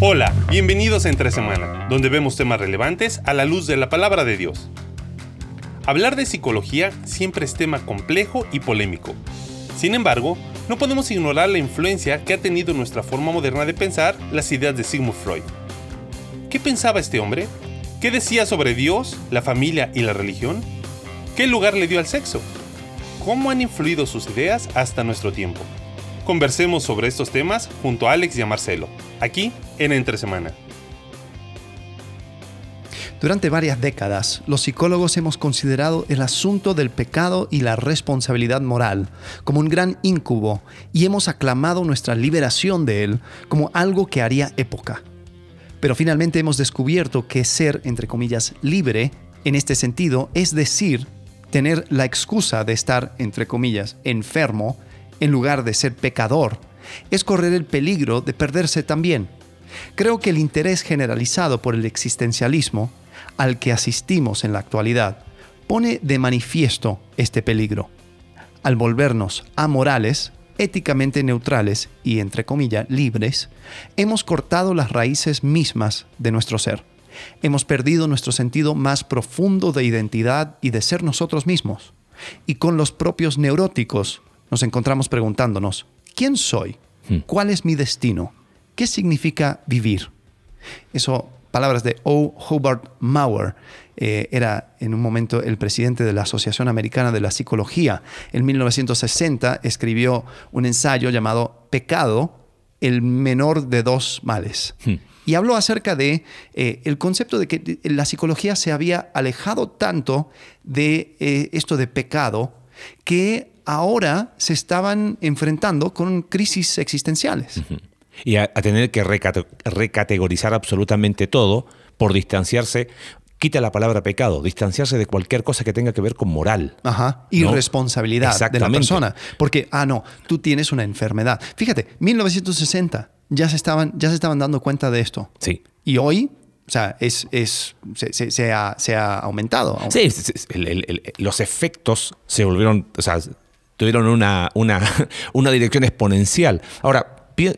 Hola, bienvenidos a Entre Semana, donde vemos temas relevantes a la luz de la palabra de Dios. Hablar de psicología siempre es tema complejo y polémico. Sin embargo, no podemos ignorar la influencia que ha tenido en nuestra forma moderna de pensar las ideas de Sigmund Freud. ¿Qué pensaba este hombre? ¿Qué decía sobre Dios, la familia y la religión? ¿Qué lugar le dio al sexo? ¿Cómo han influido sus ideas hasta nuestro tiempo? Conversemos sobre estos temas junto a Alex y a Marcelo, aquí en Entre Semana. Durante varias décadas, los psicólogos hemos considerado el asunto del pecado y la responsabilidad moral como un gran incubo y hemos aclamado nuestra liberación de él como algo que haría época. Pero finalmente hemos descubierto que ser, entre comillas, libre, en este sentido, es decir, tener la excusa de estar, entre comillas, enfermo, en lugar de ser pecador, es correr el peligro de perderse también. Creo que el interés generalizado por el existencialismo, al que asistimos en la actualidad, pone de manifiesto este peligro. Al volvernos amorales, éticamente neutrales y, entre comillas, libres, hemos cortado las raíces mismas de nuestro ser. Hemos perdido nuestro sentido más profundo de identidad y de ser nosotros mismos. Y con los propios neuróticos nos encontramos preguntándonos, ¿quién soy? Hmm. ¿Cuál es mi destino? ¿Qué significa vivir? Eso, palabras de O. Hobart Mauer, eh, era en un momento el presidente de la Asociación Americana de la Psicología. En 1960 escribió un ensayo llamado Pecado, el menor de dos males. Hmm. Y habló acerca de eh, el concepto de que la psicología se había alejado tanto de eh, esto de pecado que ahora se estaban enfrentando con crisis existenciales. Y a, a tener que recate- recategorizar absolutamente todo por distanciarse, quita la palabra pecado, distanciarse de cualquier cosa que tenga que ver con moral. Ajá. Y ¿no? responsabilidad de la persona. Porque, ah, no, tú tienes una enfermedad. Fíjate, 1960 ya se estaban, ya se estaban dando cuenta de esto. Sí. Y hoy, o sea, es, es, se, se- se ha, se ha aumentado. Sí, el- el- el- los efectos se volvieron, o sea, tuvieron una, una, una dirección exponencial. Ahora, pi-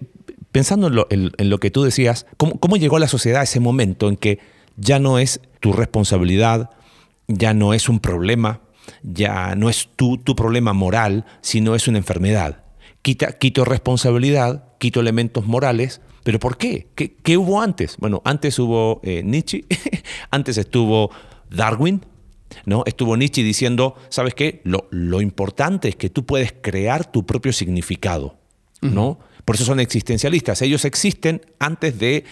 pensando en lo, que tú decías, ¿cómo, ¿cómo llegó la sociedad ese momento en que ya no es tu responsabilidad, ya no es un problema, ya no es tu, tu problema moral, sino es una enfermedad? Quita, quito responsabilidad, quito elementos morales, ¿pero por qué? ¿Qué, hubo antes? Bueno, antes hubo eh, Nietzsche, antes estuvo Darwin, ¿no? Estuvo Nietzsche diciendo, ¿sabes qué? Lo importante es que tú puedes crear tu propio significado, ¿no? Por eso son existencialistas. Ellos existen antes de,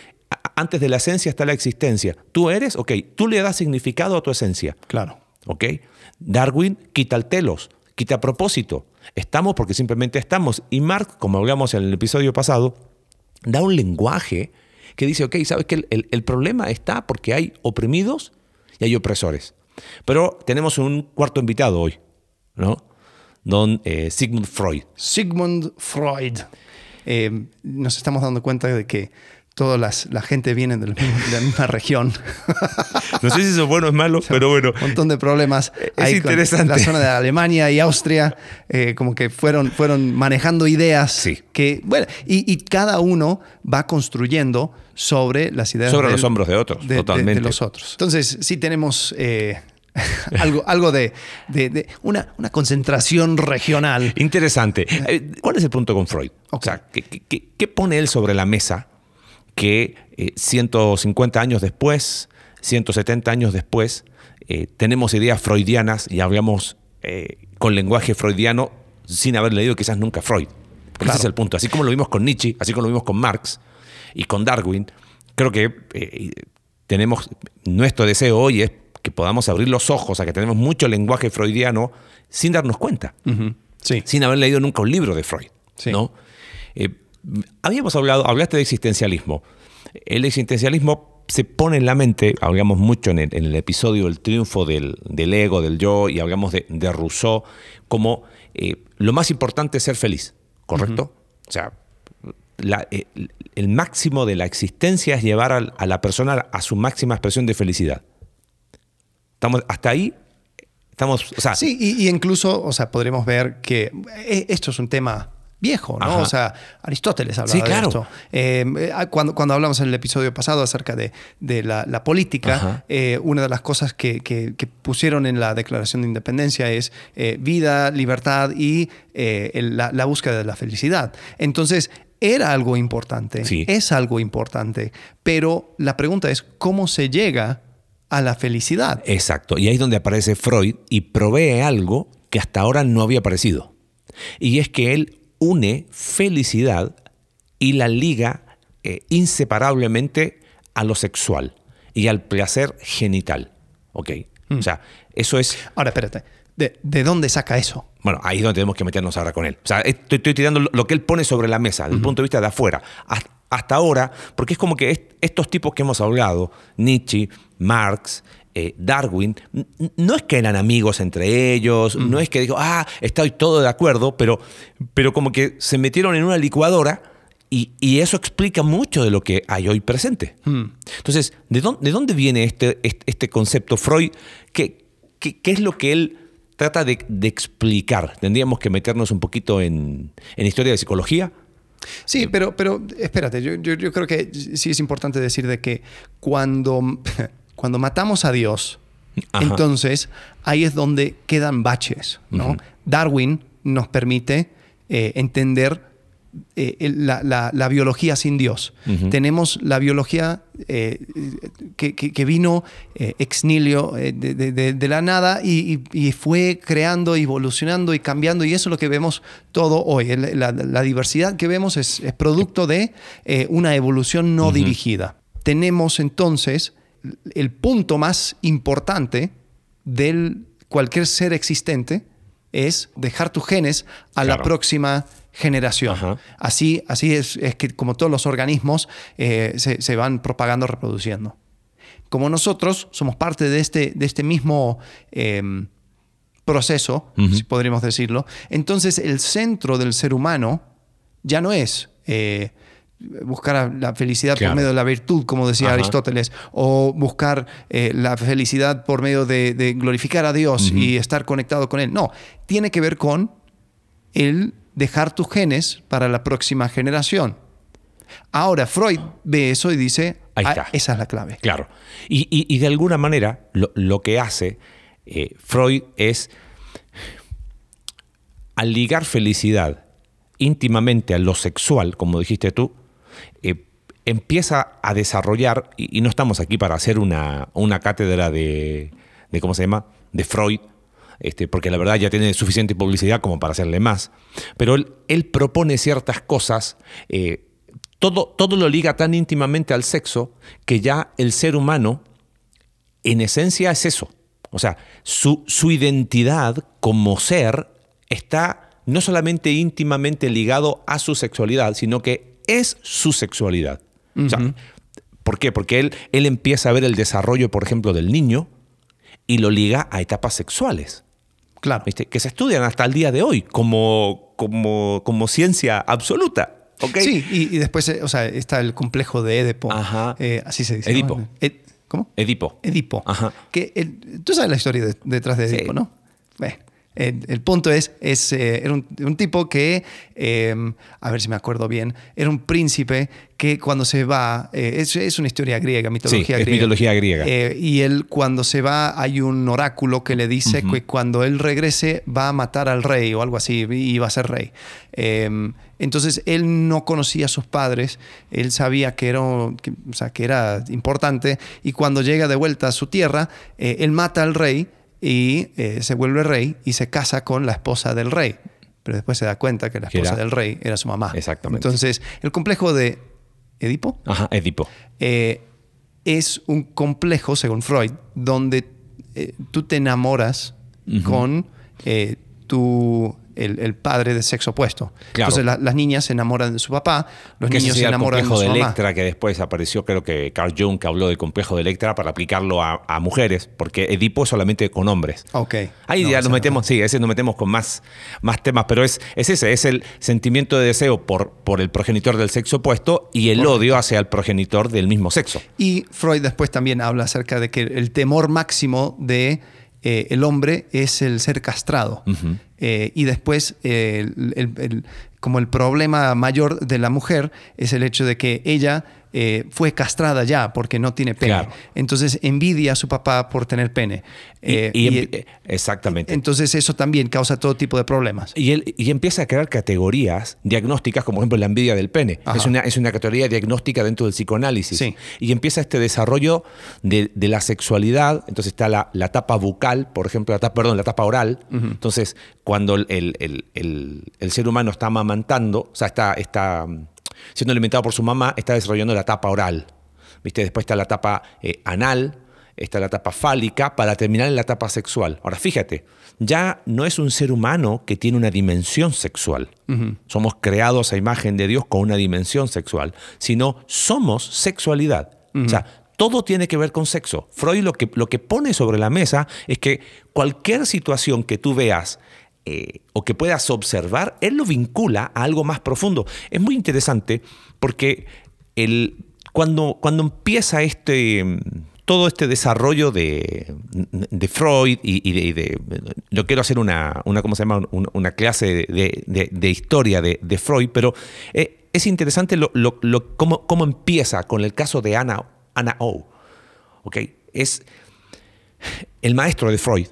antes de la esencia está la existencia. Tú eres, ok, tú le das significado a tu esencia. Claro. ¿Ok? Darwin quita el telos, quita propósito. Estamos porque simplemente estamos. Y Marx, como hablamos en el episodio pasado, da un lenguaje que dice, ok, ¿sabes que el, el- el problema está porque hay oprimidos y hay opresores? Pero tenemos un cuarto invitado hoy, ¿no? Don eh, Sigmund Freud. Sigmund Freud. Eh, nos estamos dando cuenta de que toda las, la gente viene del de la misma región. No sé si eso es bueno o es malo, pero bueno. Un montón de problemas. Es interesante. La zona de Alemania y Austria, eh, como que fueron, fueron manejando ideas Sí. que, bueno, y, y cada uno va construyendo sobre las ideas Sobre del- los hombros de otros, de- de- totalmente. de los otros. Entonces, sí tenemos eh, algo, algo de, de- de una, una concentración regional. Interesante. Eh, ¿Cuál es el punto con Freud? O sea, ¿qué, qué- pone él sobre la mesa que eh, 150 años después, 170 años después, eh, tenemos ideas freudianas y hablamos eh, con lenguaje freudiano sin haber leído quizás nunca Freud? Claro. Ese es el punto. Así como lo vimos con Nietzsche, así como lo vimos con Marx y con Darwin, creo que eh, tenemos, nuestro deseo hoy es que podamos abrir los ojos a que tenemos mucho lenguaje freudiano sin darnos cuenta. Sí. sin haber leído nunca un libro de Freud. Sí. ¿no? Eh, habíamos hablado, hablaste de existencialismo. El existencialismo se pone en la mente, hablamos mucho en el, en el episodio del triunfo del, del ego, del yo, y hablamos de, de Rousseau, como eh, lo más importante es ser feliz, ¿correcto? O sea, la- eh, el máximo de la existencia es llevar a la persona a su máxima expresión de felicidad. Estamos, hasta ahí, estamos, o sea, Sí, y, y incluso, o sea, podremos ver que eh, esto es un tema viejo, ¿no? Ajá. O sea, Aristóteles hablaba Sí, de esto. Eh, eh, cuando, cuando hablamos en el episodio pasado acerca de, de la, la política, eh, una de las cosas que, que- que pusieron en la Declaración de Independencia es eh, vida, libertad y eh, el- la, la búsqueda de la felicidad. Entonces, era algo importante, Sí. es algo importante, pero la pregunta es, ¿cómo se llega a la felicidad? Exacto. Y ahí es donde aparece Freud y provee algo que hasta ahora no había aparecido. Y es que él une felicidad y la liga eh, inseparablemente a lo sexual y al placer genital. ¿Ok? O sea, eso es... Ahora, espérate, ¿de, de dónde saca eso? Bueno, ahí es donde tenemos que meternos ahora con él. O sea, estoy, estoy tirando lo- lo que él pone sobre la mesa, desde el punto de vista de afuera. Has- Hasta ahora, porque es como que est- estos tipos que hemos hablado, Nietzsche, Marx, eh, Darwin, no es que eran amigos entre ellos, no es que dijo, ah, estoy todo de acuerdo, pero, pero como que se metieron en una licuadora y, y eso explica mucho de lo que hay hoy presente. Entonces, ¿de dónde, de dónde viene este, este, este concepto? Freud, ¿qué, qué, qué es lo que él trata de, de explicar? Tendríamos que meternos un poquito en, en historia de psicología. Sí, pero, pero espérate, yo, yo- yo creo que sí es importante decir de que cuando, cuando matamos a Dios, Ajá. entonces ahí es donde quedan baches. ¿no? Darwin nos permite eh, entender eh, la, la- la biología sin Dios. Tenemos la biología eh, que, que- que vino eh, ex nihilo de, de- de- de la nada y, y- y fue creando, evolucionando y cambiando. Y eso es lo que vemos todo hoy. La, la diversidad que vemos es, es producto de una evolución no dirigida. Tenemos entonces el punto más importante del cualquier ser existente es dejar tus genes a la próxima generación. Ajá. Así, así es, es que como todos los organismos eh, se, se van propagando, reproduciendo. Como nosotros somos parte de este, de este mismo em, proceso, Ujú. si podríamos decirlo, entonces el centro del ser humano ya no es eh, buscar la felicidad Claro. por medio de la virtud, como decía Ajá. Aristóteles, o buscar eh, la felicidad por medio de, de glorificar a Dios y estar conectado con Él. No, tiene que ver con el dejar tus genes para la próxima generación. Ahora, Freud ve eso y dice, Ahí "Ah, está. esa es la clave. Claro. Y, y- y de alguna manera lo, lo que hace eh, Freud es, al ligar felicidad íntimamente a lo sexual, como dijiste tú, eh, empieza a desarrollar, y, y no estamos aquí para hacer una, una cátedra de, de, ¿cómo se llama?, de Freud, este, porque la verdad ya tiene suficiente publicidad como para hacerle más, pero él, él propone ciertas cosas, eh, todo, todo lo liga tan íntimamente al sexo que ya el ser humano en esencia es eso. O sea, su, su identidad como ser está no solamente íntimamente ligado a su sexualidad, sino que es su sexualidad. O sea, ¿Por qué? Porque él, él empieza a ver el desarrollo, por ejemplo, del niño y lo liga a etapas sexuales. Claro. ¿viste? Que se estudian hasta el día de hoy como, como, como ciencia absoluta. ¿ok? Sí, y, y después eh, o sea, está el complejo de Edipo. Ajá. Eh, así se dice. Edipo. ¿no? Ed- ¿Cómo? Edipo. Edipo. Ajá. Que el- Tú sabes la historia de- detrás de Sí. Edipo, ¿no? Bueno, el, el punto es, es eh, era un, un tipo que, eh, a ver si me acuerdo bien, era un príncipe que cuando se va, eh, es, es una historia griega, mitología Sí, es griega. mitología griega. Eh, y él cuando se va hay un oráculo que le dice que cuando él regrese va a matar al rey o algo así y va a ser rey. Eh, entonces él no conocía a sus padres, él sabía que era, que, o sea, que era importante y cuando llega de vuelta a su tierra, él mata al rey y eh, se vuelve rey y se casa con la esposa del rey. Pero después se da cuenta que la esposa era- del rey era su mamá. Exactamente. Entonces, el complejo de Edipo Ajá, Edipo. eh, es un complejo, según Freud, donde eh, tú te enamoras con tu, el, el padre de sexo opuesto. Claro. Entonces la- las niñas se enamoran de su papá, los niños se el enamoran de complejo su de mamá. Electra, que después apareció, creo que Carl Jung, que habló del complejo de Electra para aplicarlo a, a mujeres, porque Edipo es solamente con hombres. Ok. Ahí No, ya nos no. metemos, sí, ese nos metemos con más, más temas, pero es, es ese, es el sentimiento de deseo por, por el progenitor del sexo opuesto y el odio hacia el progenitor del mismo sexo. Y Freud después también habla acerca de que el temor máximo de eh, el hombre es el ser castrado. Eh, y después eh, el, como el problema mayor de la mujer es el hecho de que ella eh, fue castrada ya porque no tiene pene. Claro. Entonces envidia a su papá por tener pene. Eh, y y- exactamente. entonces eso también causa todo tipo de problemas. Y, él, y empieza a crear categorías diagnósticas, como por ejemplo la envidia del pene. Ajá. Es una, es una categoría diagnóstica dentro del psicoanálisis. Sí. Y empieza este desarrollo de, de la sexualidad. Entonces está la, la etapa bucal, por ejemplo, la etapa, perdón, la etapa oral. Entonces, cuando el, el- el- el- ser humano está amamantando, o sea, está, está siendo alimentado por su mamá, está desarrollando la etapa oral. ¿Viste? Después está la etapa eh, anal, está la etapa fálica, para terminar en la etapa sexual. Ahora, fíjate, ya no es un ser humano que tiene una dimensión sexual. Somos creados a imagen de Dios con una dimensión sexual, sino somos sexualidad. O sea, todo tiene que ver con sexo. Freud lo que, lo que pone sobre la mesa es que cualquier situación que tú veas eh, o que puedas observar, él lo vincula a algo más profundo. Es muy interesante porque el, cuando, cuando empieza este, mm, todo este desarrollo de, de Freud y, y de, y de- Yo quiero hacer una, una ¿cómo se llama? Un- Una clase de, de- historia de, de Freud, pero eh, es interesante lo, lo- lo- cómo, cómo empieza con el caso de Anna, Anna O. ¿ok? Es el maestro de Freud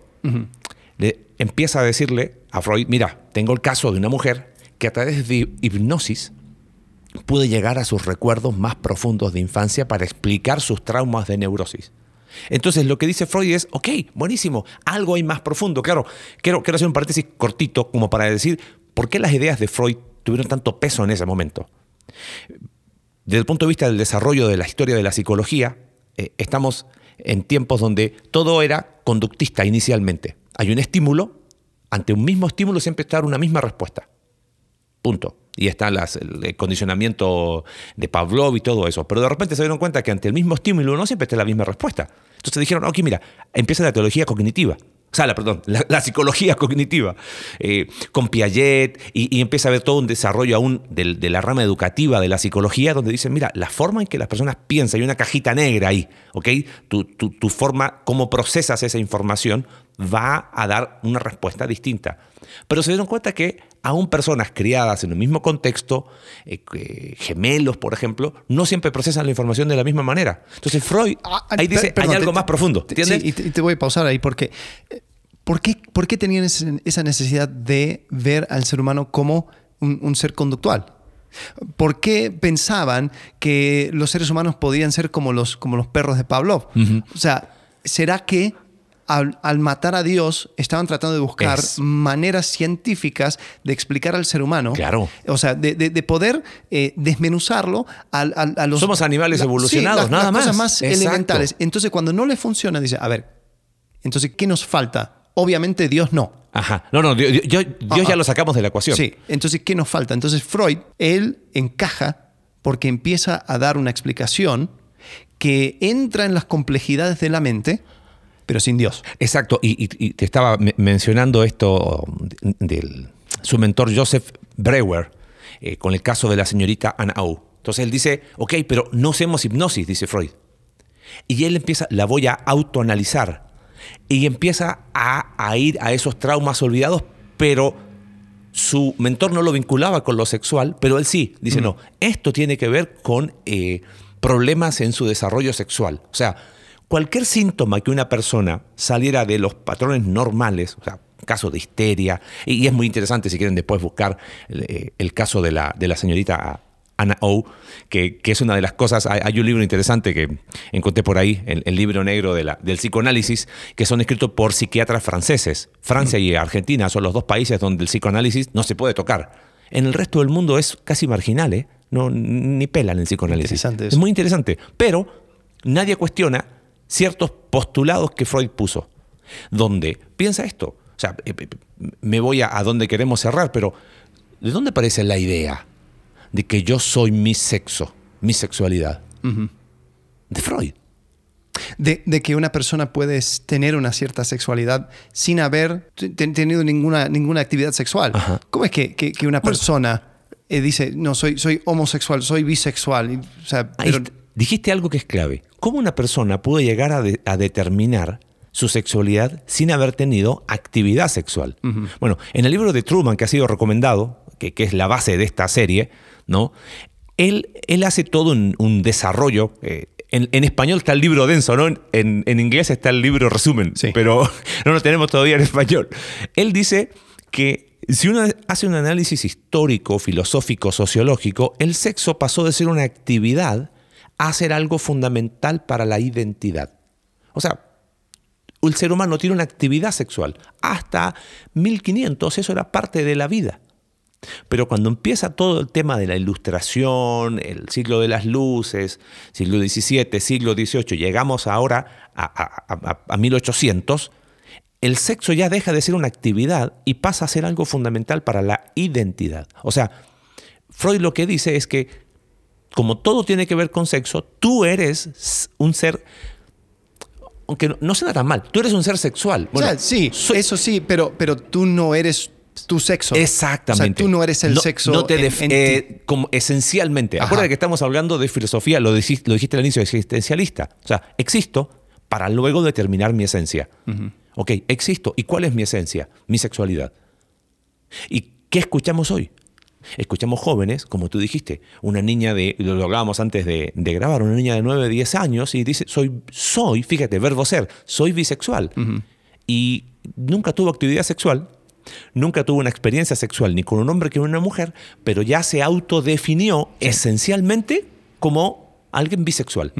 le empieza a decirle a Freud, mira, tengo el caso de una mujer que a través de hipnosis pude llegar a sus recuerdos más profundos de infancia para explicar sus traumas de neurosis. Entonces lo que dice Freud es, ok, buenísimo, algo hay más profundo. Claro, quiero, hacer un paréntesis cortito como para decir por qué las ideas de Freud tuvieron tanto peso en ese momento. Desde el punto de vista del desarrollo de la historia de la psicología, eh, estamos en tiempos donde todo era conductista inicialmente. Hay un estímulo, ante un mismo estímulo siempre está una misma respuesta. Punto. Y está el condicionamiento de Pavlov y todo eso. Pero de repente se dieron cuenta que ante el mismo estímulo no siempre está la misma respuesta. Entonces dijeron, ok, mira, empieza la teología cognitiva. O sea, la, perdón, la, psicología cognitiva, eh, con Piaget, y, empieza a haber todo un desarrollo aún de, la rama educativa de la psicología, donde dicen, mira, la forma en que las personas piensan, hay una cajita negra ahí, ¿ok? Tu, tu- tu forma, cómo procesas esa información, va a dar una respuesta distinta. Pero se dieron cuenta que aún personas criadas en el mismo contexto, eh, eh, gemelos, por ejemplo, no siempre procesan la información de la misma manera. Entonces Freud Ah, ahí dice, perdón, hay algo te- más profundo, te- ¿entiendes? Sí, y te, y te voy a pausar ahí porque eh, ¿por qué, por qué tenían ese- esa necesidad de ver al ser humano como un, un ser conductual? ¿Por qué pensaban que los seres humanos podían ser como los, como los perros de Pavlov? O sea, ¿será que al, al matar a Dios estaban tratando de buscar Es- maneras científicas de explicar al ser humano? Claro. O sea, de, de- de poder eh, desmenuzarlo a, los... Somos animales la- sí, evolucionados, las- nada las cosas más. más Exacto. elementales. Entonces, cuando no le funciona, dice, a ver, entonces, ¿qué nos falta? Obviamente Dios no. Ajá. No, no, Dios, Dios- Dios Ajá. ya lo sacamos de la ecuación. Sí, entonces, ¿qué nos falta? Entonces, Freud, él encaja porque empieza a dar una explicación que entra en las complejidades de la mente, pero sin Dios. Exacto, y, y- y te estaba me- mencionando esto de su mentor Joseph Breuer eh, con el caso de la señorita Anna O. Entonces él dice, ok, pero no hacemos hipnosis, dice Freud. Y él empieza, la voy a autoanalizar. Y empieza a, a ir a esos traumas olvidados, pero su mentor no lo vinculaba con lo sexual, pero él sí. Dice, no, esto tiene que ver con eh, problemas en su desarrollo sexual. O sea, cualquier síntoma que una persona saliera de los patrones normales, o sea, caso de histeria, y, es muy interesante si quieren después buscar eh, el caso de la, de la señorita Anna O, que, que es una de las cosas, hay, un libro interesante que encontré por ahí, el, el libro negro de la, del psicoanálisis, que son escritos por psiquiatras franceses. Francia y Argentina son los dos países donde el psicoanálisis no se puede tocar. En el resto del mundo es casi marginal, ¿eh? No, ni pelan el psicoanálisis. Es muy interesante. Pero nadie cuestiona ciertos postulados que Freud puso. Donde, piensa esto, o sea, eh, eh, me voy a, a donde queremos cerrar, pero ¿de dónde aparece la idea de que yo soy mi sexo, mi sexualidad? De Freud. De, de que una persona puede tener una cierta sexualidad sin haber tenido ninguna, ninguna actividad sexual. Ajá. ¿Cómo es que, que- que una persona eh, dice, no, soy, soy homosexual, soy bisexual? O sea, pero- dijiste algo que es clave. ¿Cómo una persona puede llegar a, de- a determinar su sexualidad sin haber tenido actividad sexual? Bueno, en el libro de Truman, que ha sido recomendado, que, que es la base de esta serie, ¿no? Él, él hace todo un, un desarrollo. eh, en, en español está el libro denso, ¿no? En, en inglés está el libro resumen, Sí. pero no lo tenemos todavía en español. Él dice que si uno hace un análisis histórico, filosófico, sociológico, el sexo pasó de ser una actividad a ser algo fundamental para la identidad. O sea, el ser humano tiene una actividad sexual. Hasta 1500 eso era parte de la vida. Pero cuando empieza todo el tema de la ilustración, el siglo de las luces, siglo XVII, siglo XVIII, llegamos ahora a, a- a- a 1800, el sexo ya deja de ser una actividad y pasa a ser algo fundamental para la identidad. O sea, Freud lo que dice es que como todo tiene que ver con sexo, tú eres un ser, aunque no, no suena tan mal, tú eres un ser sexual. o sea, sí, soy- eso sí, pero, pero tú no eres tu sexo. Exactamente. O sea, tú no eres el No- sexo no te en- eh, como esencialmente. Ajá. Acuérdate que estamos hablando de filosofía, lo dijiste, lo dijiste al inicio, existencialista. O sea, existo para luego determinar mi esencia. Ok, existo. ¿Y cuál es mi esencia? Mi sexualidad. ¿Y qué escuchamos hoy? Escuchamos jóvenes, como tú dijiste, una niña de, lo hablábamos antes de, de grabar, una niña de 9, 10 años y dice, soy, soy, fíjate, verbo ser, soy bisexual. Y nunca tuvo actividad sexual, nunca tuvo una experiencia sexual ni con un hombre ni con una mujer, pero ya se autodefinió esencialmente como alguien bisexual.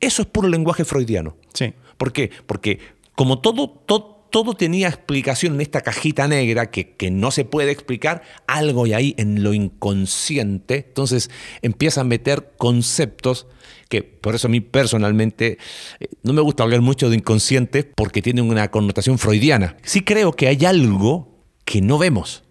Eso es puro lenguaje freudiano. Sí. ¿Por qué? Porque como todo, to- todo tenía explicación en esta cajita negra que, que no se puede explicar, algo hay ahí en lo inconsciente, entonces empieza a meter conceptos que por eso a mí personalmente eh, no me gusta hablar mucho de inconsciente porque tiene una connotación freudiana. Sí creo que hay algo que no vemos.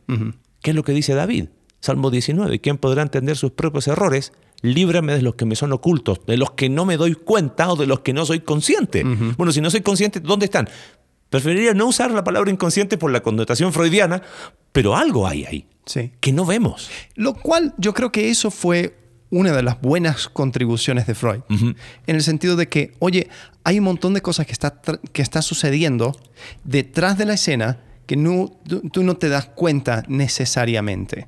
¿Qué es lo que dice David? Salmo 19, ¿quién podrá entender sus propios errores? Líbrame de los que me son ocultos, de los que no me doy cuenta o de los que no soy consciente. Bueno, si no soy consciente, ¿dónde están? Preferiría no usar la palabra inconsciente por la connotación freudiana, pero algo hay ahí Sí. que no vemos. Lo cual yo creo que eso fue una de las buenas contribuciones de Freud. En el sentido de que, oye, hay un montón de cosas que está, que está sucediendo detrás de la escena que no, tú, tú no te das cuenta necesariamente.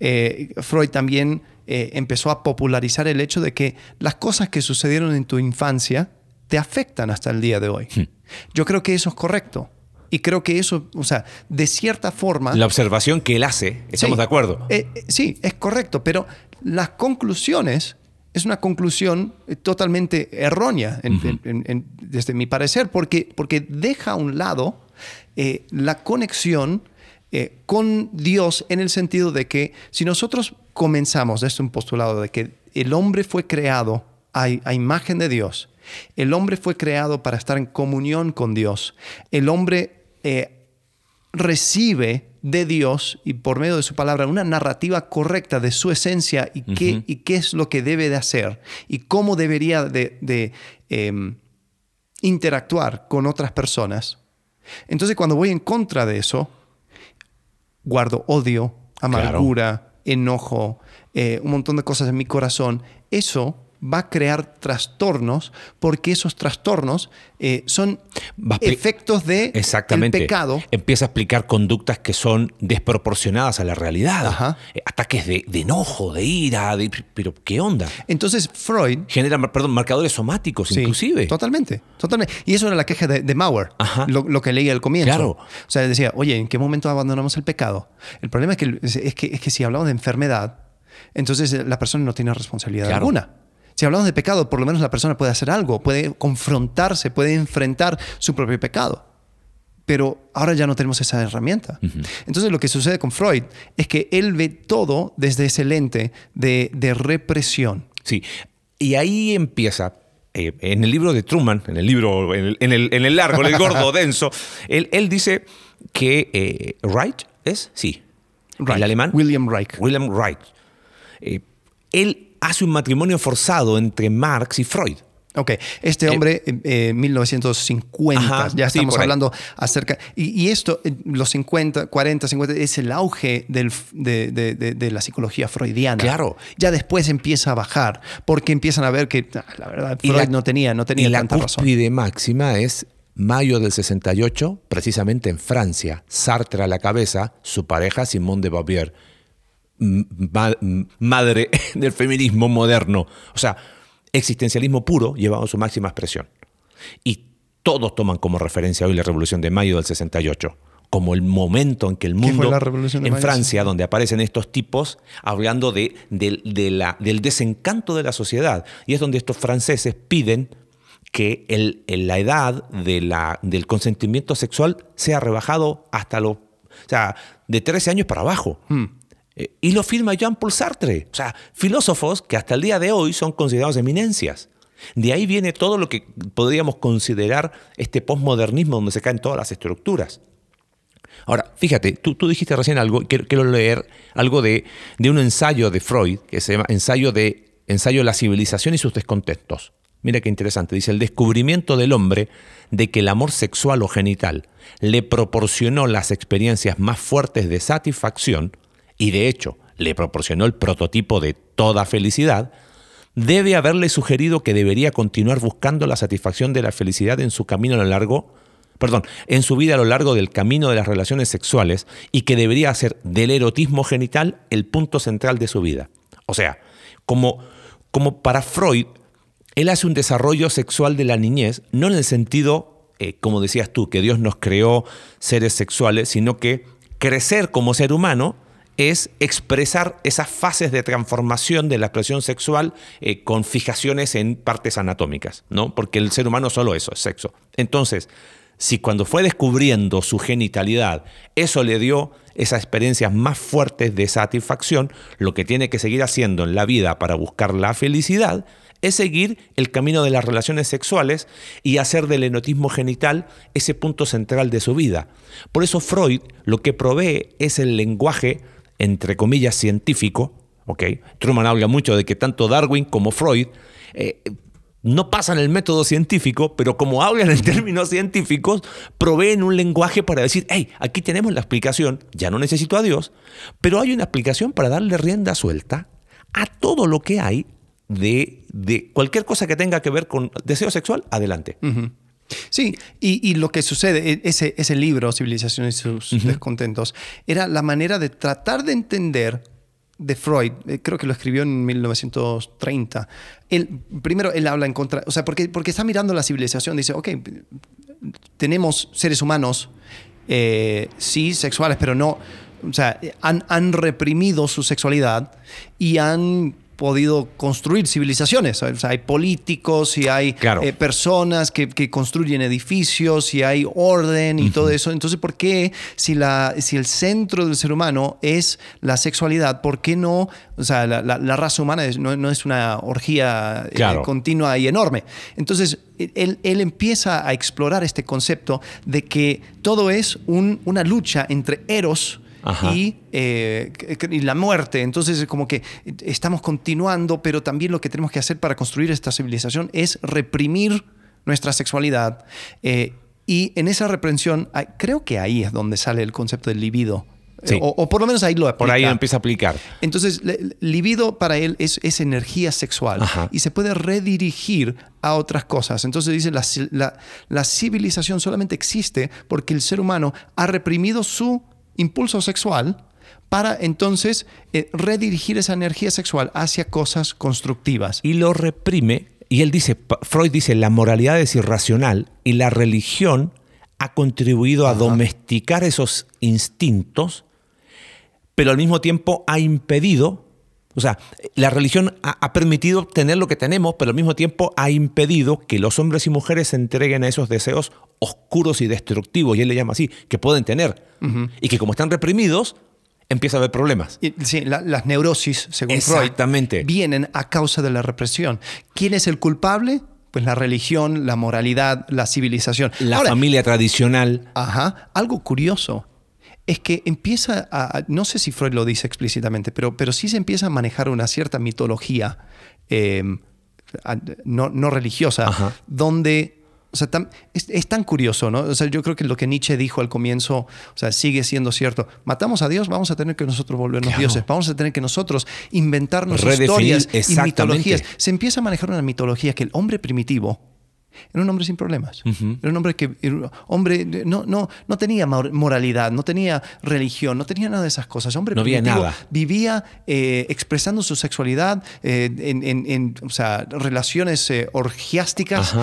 Eh, Freud también eh, empezó a popularizar el hecho de que las cosas que sucedieron en tu infancia te afectan hasta el día de hoy. Yo creo que eso es correcto. Y creo que eso, o sea, de cierta forma... La observación que él hace, estamos Sí. de acuerdo. Eh, eh, sí, es correcto, pero las conclusiones es una conclusión eh, totalmente errónea en- en- en- en- desde mi parecer, porque, porque deja a un lado eh, la conexión con Dios en el sentido de que si nosotros comenzamos desde un postulado de que el hombre fue creado a, a imagen de Dios, el hombre fue creado para estar en comunión con Dios, el hombre eh, recibe de Dios y por medio de su palabra una narrativa correcta de su esencia y, qué, y qué es lo que debe de hacer y cómo debería de, de, em, interactuar con otras personas. Entonces cuando voy en contra de eso, guardo odio, amargura, enojo, eh, un montón de cosas en mi corazón, eso va a crear trastornos porque esos trastornos eh, son efectos de Exactamente. el pecado. Empieza a explicar conductas que son desproporcionadas a la realidad. Ajá. Eh, Ataques de, de enojo, de ira, de, pero ¿qué onda? Entonces Freud Genera, perdón, marcadores somáticos Sí, inclusive. Totalmente, totalmente. Y eso era la queja de, de Mauer, lo, lo que leía al comienzo. Claro. O sea, decía, oye, ¿en qué momento abandonamos el pecado? El problema es que, es que, es que si hablamos de enfermedad, entonces eh, la persona no tiene responsabilidad Claro. alguna. Si hablamos de pecado, por lo menos la persona puede hacer algo, puede confrontarse, puede enfrentar su propio pecado. Pero ahora ya no tenemos esa herramienta. Entonces lo que sucede con Freud es que él ve todo desde ese lente de, de represión. Sí. Y ahí empieza. eh, en el libro de Truman, en el libro, en el, en el, en el largo, en el gordo, denso, él, él dice que eh, Reich es, sí, Reich. el alemán. William Reich. William Reich. Eh, él hace un matrimonio forzado entre Marx y Freud. Ok, este hombre, eh, eh, 1950, Ajá, ya estamos hablando acerca. Y, y esto, eh, los 50, 40, 50, es el auge del, de, de- de- de la psicología freudiana. Claro. Ya después empieza a bajar, porque empiezan a ver que, ah, la verdad, Freud la- no tenía, no tenía y la tanta razón. cúspide máxima es mayo del 68, precisamente en Francia. Sartre a la cabeza, su pareja Simone de Beauvoir. Madre del feminismo moderno. O sea, existencialismo puro llevado a su máxima expresión. Y todos toman como referencia hoy la Revolución de Mayo del 68 como el momento en que el mundo, en Francia, donde aparecen estos tipos hablando de, la, del desencanto de la sociedad. Y es donde estos franceses piden que el, la edad de la, del consentimiento sexual sea rebajado hasta los, o sea, de 13 años para abajo. Hmm. Eh, y lo firma Jean-Paul Sartre. O sea, filósofos que hasta el día de hoy son considerados eminencias. De ahí viene todo lo que podríamos considerar este postmodernismo donde se caen todas las estructuras. Ahora, fíjate, tú, tú dijiste recién algo, quiero, quiero leer algo de, de, un ensayo de Freud, que se llama Ensayo de, ensayo de la civilización y sus descontentos. Mira qué interesante, dice, el descubrimiento del hombre de que el amor sexual o genital le proporcionó las experiencias más fuertes de satisfacción y de hecho le proporcionó el prototipo de toda felicidad, debe haberle sugerido que debería continuar buscando la satisfacción de la felicidad en su camino a lo largo perdón, en su vida a lo largo del camino de las relaciones sexuales y que debería ser del erotismo genital el punto central de su vida. O sea, como, como para Freud, él hace un desarrollo sexual de la niñez, no en el sentido, eh, como decías tú, que Dios nos creó seres sexuales, sino que crecer como ser humano es expresar esas fases de transformación de la expresión sexual eh, con fijaciones en partes anatómicas, ¿no? Porque el ser humano solo eso, es sexo. Entonces, si cuando fue descubriendo su genitalidad, eso le dio esas experiencias más fuertes de satisfacción, lo que tiene que seguir haciendo en la vida para buscar la felicidad es seguir el camino de las relaciones sexuales y hacer del enotismo genital ese punto central de su vida. Por eso Freud lo que provee es el lenguaje, entre comillas, científico. ¿okay? Truman habla mucho de que tanto Darwin como Freud eh, no pasan el método científico, pero como hablan en términos científicos, proveen un lenguaje para decir, hey, aquí tenemos la explicación, ya no necesito a Dios, pero hay una explicación para darle rienda suelta a todo lo que hay de, de cualquier cosa que tenga que ver con deseo sexual, adelante. Sí, y, lo que sucede, e, ese, ese libro, Civilización y sus descontentos, era la manera de tratar de entender de Freud, eh, creo que lo escribió en 1930. Él, primero, él habla en contra, o sea, porque, porque está mirando la civilización, dice, ok, tenemos seres humanos, eh, sí, sexuales, pero no, o sea, han, han reprimido su sexualidad y han podido construir civilizaciones. hay políticos y hay eh, personas que, construyen edificios y hay orden y todo eso. Entonces, ¿por qué si, la, si el centro del ser humano es la sexualidad, por qué no, o sea, la, raza humana no, es una orgía eh, continua y enorme? Entonces, él, él, empieza a explorar este concepto de que todo es una lucha entre eros, eh, y, la muerte. Entonces, es como que estamos continuando, pero también lo que tenemos que hacer para construir esta civilización es reprimir nuestra sexualidad. Eh, y en esa represión, creo que ahí es donde sale el concepto del libido. O, por lo menos ahí lo aplica. Por ahí empieza a aplicar. Entonces, libido para él es, es energía sexual y se puede redirigir a otras cosas. Entonces dice, la, la, la, civilización solamente existe porque el ser humano ha reprimido su impulso sexual para entonces eh, redirigir esa energía sexual hacia cosas constructivas. Y lo reprime, y él dice, Freud dice, la moralidad es irracional y la religión ha contribuido a domesticar esos instintos, pero al mismo tiempo ha impedido, o sea, la religión ha, permitido tener lo que tenemos, pero al mismo tiempo ha impedido que los hombres y mujeres se entreguen a esos deseos oscuros y destructivos, y él le llama así, que pueden tener. Y que como están reprimidos, empieza a haber problemas. sí, las neurosis, según Exactamente. Freud, vienen a causa de la represión. ¿Quién es el culpable? Pues la religión, la moralidad, la civilización. La familia tradicional. Ajá. Algo curioso es que empieza a, no sé si Freud lo dice explícitamente, pero, pero sí se empieza a manejar una cierta mitología eh, no, no, religiosa, donde o sea, es, tan curioso, ¿no? O sea, yo creo que lo que Nietzsche dijo al comienzo, o sea, sigue siendo cierto. Matamos a Dios, vamos a tener que nosotros volvernos dioses, vamos a tener que nosotros inventarnos historias y mitologías. Se empieza a manejar una mitología que el hombre primitivo Era un hombre sin problemas. Era un hombre que hombre no, no, no tenía mor- moralidad, no tenía religión, no tenía nada de esas cosas. Hombre No había primitivo, nada. Vivía eh, expresando su sexualidad eh, en, en- en, o sea, relaciones eh, orgiásticas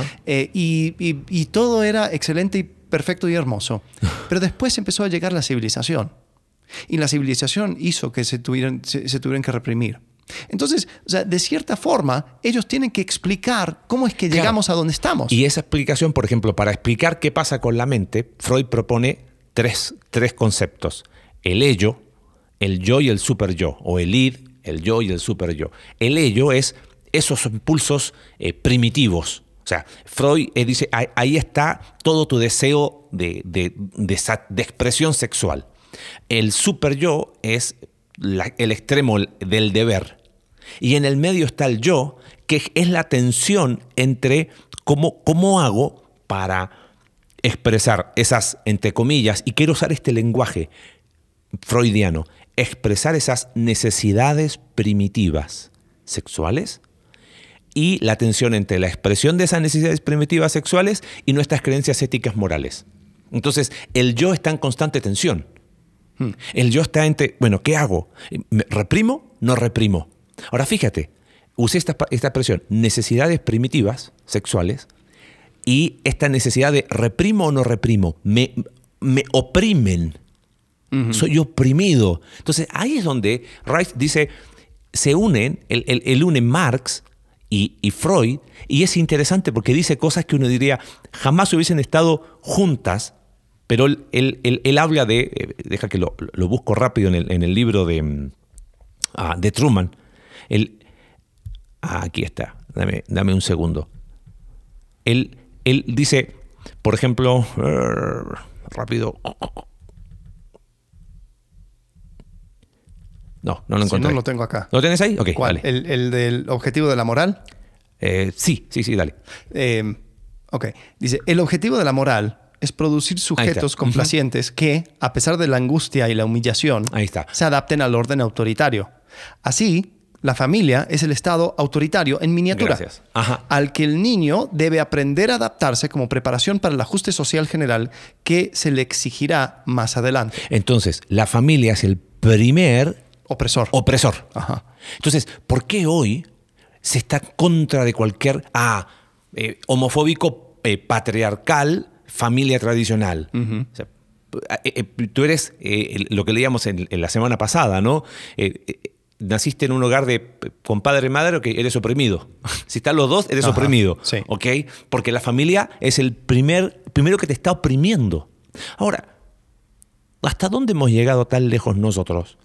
y, y- y todo era excelente y perfecto y hermoso. Pero después empezó a llegar la civilización. Y la civilización hizo que se tuvieran, se, se tuvieran que reprimir. Entonces, o sea, de cierta forma, ellos tienen que explicar cómo es que Claro. llegamos a donde estamos. Y esa explicación, por ejemplo, para explicar qué pasa con la mente, Freud propone tres, tres conceptos. El ello, el yo y el super yo, o el id, el yo y el super yo. El ello es esos impulsos eh, primitivos. O sea, Freud eh, dice, ahí, ahí está todo tu deseo de, de- de expresión sexual. El super yo es la- el extremo del deber. Y en el medio está el yo, que es la tensión entre cómo, cómo hago para expresar esas, entre comillas, y quiero usar este lenguaje freudiano, expresar esas necesidades primitivas sexuales y la tensión entre la expresión de esas necesidades primitivas sexuales y nuestras creencias éticas morales. Entonces, el yo está en constante tensión. El yo está entre, bueno, ¿qué hago? ¿Me ¿Reprimo? No reprimo. Ahora fíjate, usé esta, esta expresión, necesidades primitivas sexuales y esta necesidad de reprimo o no reprimo, me, me oprimen. Soy oprimido. Entonces ahí es donde Reich dice, se unen, el, el- el une Marx y, y Freud, y es interesante porque dice cosas que uno diría jamás hubiesen estado juntas, pero él, él- él- él habla de, eh, deja que lo, lo busco rápido en el, en el libro de, mm, ah, de Truman. Él- ah, aquí está, dame, dame un segundo. Él, él dice, por ejemplo, eh, rápido. No, no lo Si encontré. no lo tengo acá. ¿Lo tienes ahí? Ok, ¿Cuál? dale. ¿El, el del objetivo de la moral? Eh, sí, sí, sí, dale. Eh, ok. Dice, el objetivo de la moral es producir sujetos complacientes que, a pesar de la angustia y la humillación, Ahí está. se adapten al orden autoritario. Así, la familia es el estado autoritario en miniatura, Gracias. Ajá. al que el niño debe aprender a adaptarse como preparación para el ajuste social general que se le exigirá más adelante. Entonces, la familia es el primer Opresor. opresor. Ajá. Entonces, ¿por qué hoy se está contra de cualquier ah, eh, homofóbico eh, patriarcal familia tradicional? O sea, eh, tú eres eh, lo que leíamos en, en la semana pasada, ¿no? Eh, naciste en un hogar de con padre y madre, que eres oprimido. si están los dos, eres Ajá, oprimido. sí. ¿Ok? Porque la familia es el primer, primero que te está oprimiendo. Ahora, ¿hasta dónde hemos llegado tan lejos nosotros?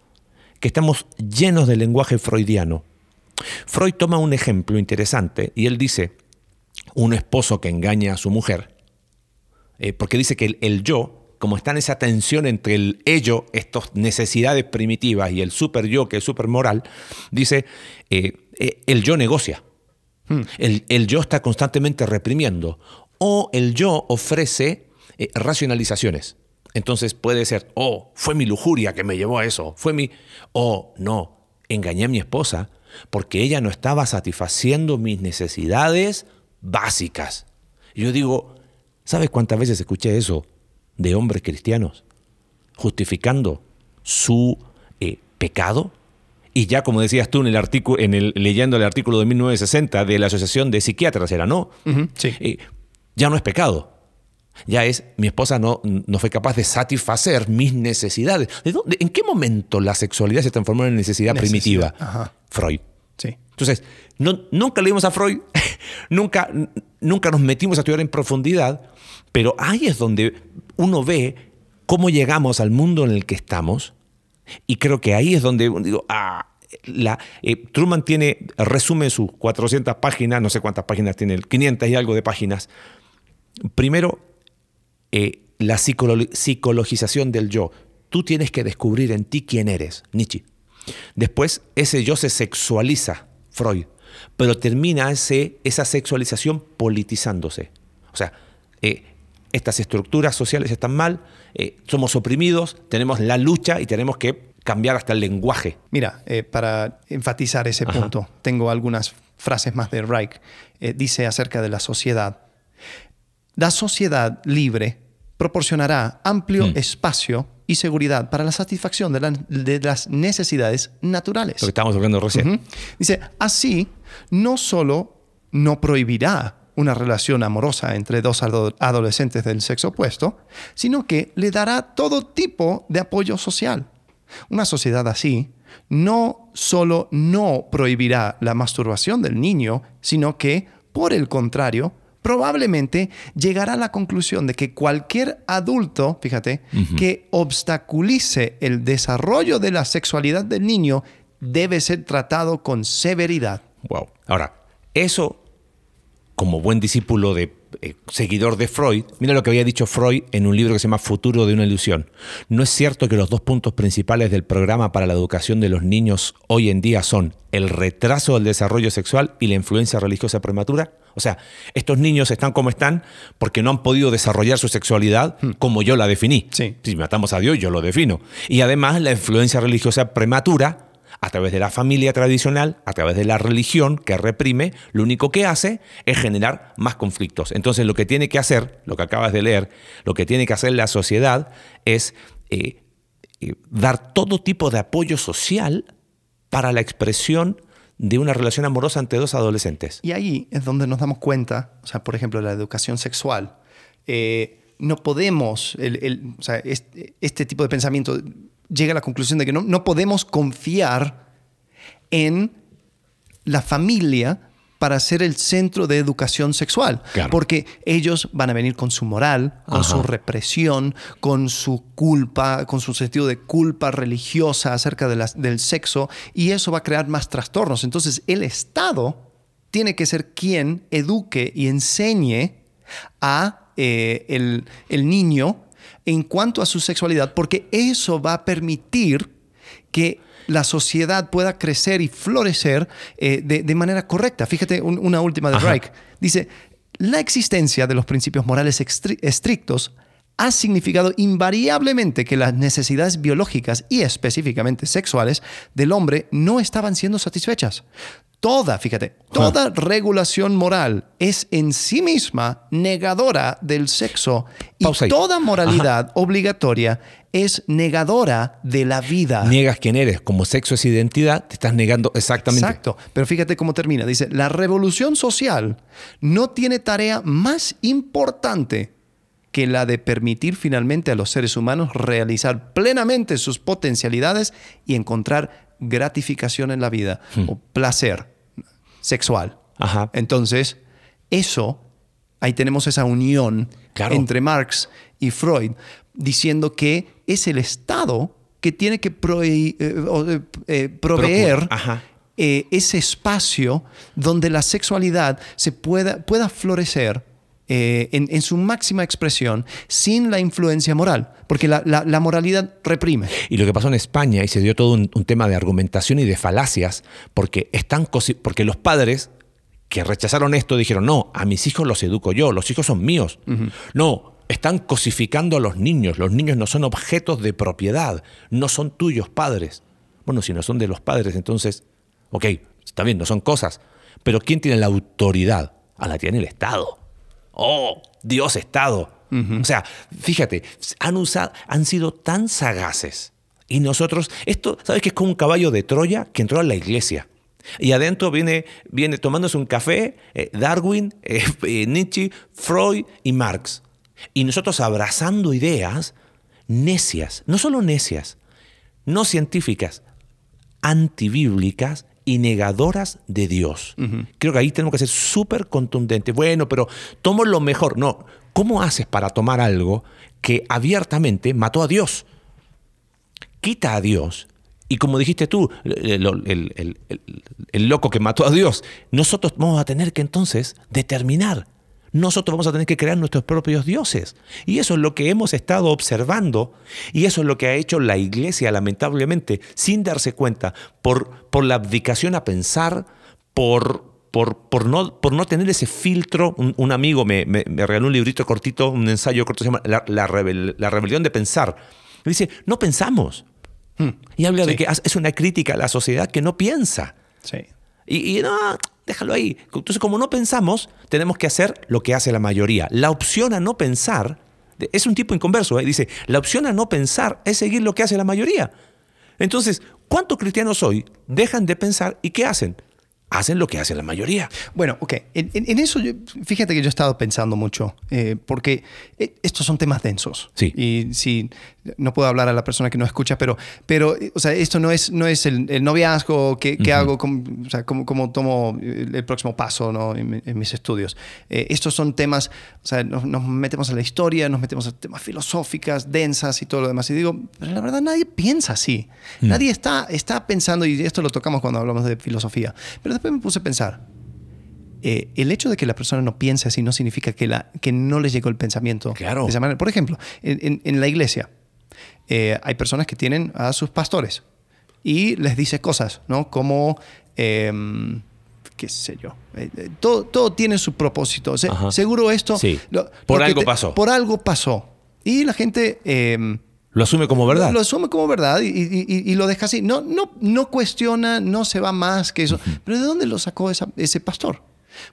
Que estamos llenos de lenguaje freudiano. Freud toma un ejemplo interesante y él dice, un esposo que engaña a su mujer, eh, porque dice que el, el yo, como está en esa tensión entre el ello, estas necesidades primitivas, y el super yo, que es super moral, dice, eh, eh, el yo negocia. El, el yo está constantemente reprimiendo. O el yo ofrece eh, racionalizaciones. Entonces puede ser, oh, fue mi lujuria que me llevó a eso. Fue mi. Oh, no, engañé a mi esposa porque ella no estaba satisfaciendo mis necesidades básicas. Y yo digo, ¿sabes cuántas veces escuché eso de hombres cristianos? Justificando su eh, pecado y ya como decías tú en el artículo, en el, leyendo el artículo de 1960 de la Asociación de Psiquiatras, era no. Sí. Eh, ya no es pecado. Ya es, mi esposa no, no fue capaz de satisfacer mis necesidades. ¿De dónde- ¿En qué momento la sexualidad se transformó en necesidad, Necesidad, primitiva? ajá. Freud. Sí. Entonces, no- nunca leímos a Freud, nunca, nunca nos metimos a estudiar en profundidad, pero ahí es donde uno ve cómo llegamos al mundo en el que estamos, y creo que ahí es donde digo, ah, la, eh, Truman tiene, resume sus 400 páginas, no sé cuántas páginas tiene, 500 y algo de páginas. Primero, eh, la psicolo- psicologización del yo. Tú tienes que descubrir en ti quién eres, Nietzsche. Después, ese yo se sexualiza, Freud, pero termina ese, esa sexualización politizándose. O sea, eh, estas estructuras sociales están mal, eh, somos oprimidos, tenemos la lucha y tenemos que cambiar hasta el lenguaje. Mira, eh, para enfatizar ese punto, tengo algunas frases más de Reich. Eh, dice acerca de la sociedad. La sociedad libre proporcionará amplio Mm. espacio y seguridad para la satisfacción de, la- de las necesidades naturales. Lo que estábamos hablando recién. Dice, así no solo no prohibirá una relación amorosa entre dos ado- adolescentes del sexo opuesto, sino que le dará todo tipo de apoyo social. Una sociedad así no solo no prohibirá la masturbación del niño, sino que, por el contrario, probablemente llegará a la conclusión de que cualquier adulto, fíjate, que obstaculice el desarrollo de la sexualidad del niño debe ser tratado con severidad. Wow. Ahora, eso, como buen discípulo de eh, seguidor de Freud, mira lo que había dicho Freud en un libro que se llama Futuro de una ilusión. No es cierto que los dos puntos principales del programa para la educación de los niños hoy en día son el retraso del desarrollo sexual y la influencia religiosa prematura. O sea, estos niños están como están porque no han podido desarrollar su sexualidad como yo la definí. Sí. Si matamos a Dios, yo lo defino. Y además la influencia religiosa prematura a través de la familia tradicional, a través de la religión que reprime, lo único que hace es generar más conflictos. Entonces lo que tiene que hacer, lo que acabas de leer, lo que tiene que hacer la sociedad es eh, eh, dar todo tipo de apoyo social para la expresión de una relación amorosa entre dos adolescentes. Y ahí es donde nos damos cuenta, o sea, por ejemplo, la educación sexual. eh, no podemos, este, este tipo de pensamiento llega a la conclusión de que no, no podemos confiar en la familia para ser el centro de educación sexual. Claro. Porque ellos van a venir con su moral, con Ajá. su represión, con su culpa, con su sentido de culpa religiosa acerca de del sexo, y eso va a crear más trastornos. Entonces, el Estado tiene que ser quien eduque y enseñe a eh, el, el niño en cuanto a su sexualidad, porque eso va a permitir que la sociedad pueda crecer y florecer eh, de, de manera correcta. Fíjate un- una última de Ajá. Reich. Dice, la existencia de los principios morales estrictos ha significado invariablemente que las necesidades biológicas y específicamente sexuales del hombre no estaban siendo satisfechas. Toda, fíjate, toda regulación moral es en sí misma negadora del sexo y Pausa ahí. toda moralidad obligatoria es negadora de la vida. Niegas quién eres, como sexo es identidad, te estás negando exactamente. Exacto. Pero fíjate cómo termina. Dice, la revolución social no tiene tarea más importante que la de permitir finalmente a los seres humanos realizar plenamente sus potencialidades y encontrar gratificación en la vida o placer sexual. Ajá. Entonces, eso, ahí tenemos esa unión Claro. entre Marx y Freud, diciendo que es el Estado que tiene que proe- eh, eh, eh, proveer eh, ese espacio donde la sexualidad se pueda, pueda florecer eh, en, en su máxima expresión sin la influencia moral, porque la, la- la moralidad reprime. Y lo que pasó en España, y se dio todo un, un tema de argumentación y de falacias, porque, están porque los padres que rechazaron esto dijeron, no, a mis hijos los educo yo, los hijos son míos. No, están cosificando a los niños, los niños no son objetos de propiedad, no son tuyos padres. Bueno, si no son de los padres, entonces, ok, está bien, no son cosas, pero ¿quién tiene la autoridad? A la tiene el Estado. Oh, Dios Estado. O sea, fíjate, han, usado, han sido tan sagaces. Y nosotros, esto, ¿sabes que es como un caballo de Troya que entró a la iglesia? Y adentro viene, viene tomándose un café eh, Darwin, eh, eh, Nietzsche, Freud y Marx. Y nosotros abrazando ideas necias, no solo necias, no científicas, antibíblicas y negadoras de Dios. Creo que ahí tenemos que ser súper contundentes. Bueno, pero tomo lo mejor. No, ¿cómo haces para tomar algo que abiertamente mató a Dios? Quita a Dios. Y como dijiste tú, el- el- el- el loco que mató a Dios, nosotros vamos a tener que entonces determinar. Nosotros vamos a tener que crear nuestros propios dioses. Y eso es lo que hemos estado observando. Y eso es lo que ha hecho la iglesia, lamentablemente, sin darse cuenta, por, por la abdicación a pensar, por, por, por, no, por no tener ese filtro. Un, un amigo me, me- me regaló un librito cortito, un ensayo corto, se llama La, la rebel- La rebelión de pensar. Y dice, no pensamos. Y habla de que es una crítica a la sociedad que no piensa. Sí. Y, y no, déjalo ahí. Entonces, como no pensamos, tenemos que hacer lo que hace la mayoría. La opción a no pensar, es un tipo inconverso, ¿eh? dice, la opción a no pensar es seguir lo que hace la mayoría. Entonces, ¿cuántos cristianos hoy dejan de pensar y qué hacen? Hacen lo que hace la mayoría. Bueno, ok. En, eso, fíjate que yo he estado pensando mucho, eh, porque eh, estos son temas densos. Sí. Y si no puedo hablar a la persona que no escucha, pero, pero o sea, esto no es, no es el, noviazgo que, hago, o sea, cómo, tomo el próximo paso ¿no? en, mis estudios. Eh, estos son temas, o sea, nos, metemos a la historia, nos metemos a temas filosóficas, densas y todo lo demás. Y digo, pero la verdad nadie piensa así. Nadie está, está pensando, y esto lo tocamos cuando hablamos de filosofía, pero después me puse a pensar, eh, el hecho de que la persona no piense así no significa que, la, que no le llegó el pensamiento claro. de esa manera. Por ejemplo, en, la iglesia eh, hay personas que tienen a sus pastores y les dice cosas, ¿no? Como, em, qué sé yo, eh, todo, todo, tiene su propósito. seguro esto... por algo pasó. Por algo pasó. Y la gente em, lo asume como verdad. Lo, asume como verdad y, lo deja así. No, no, no cuestiona, no se va más que eso. Pero ¿de dónde lo sacó ese pastor?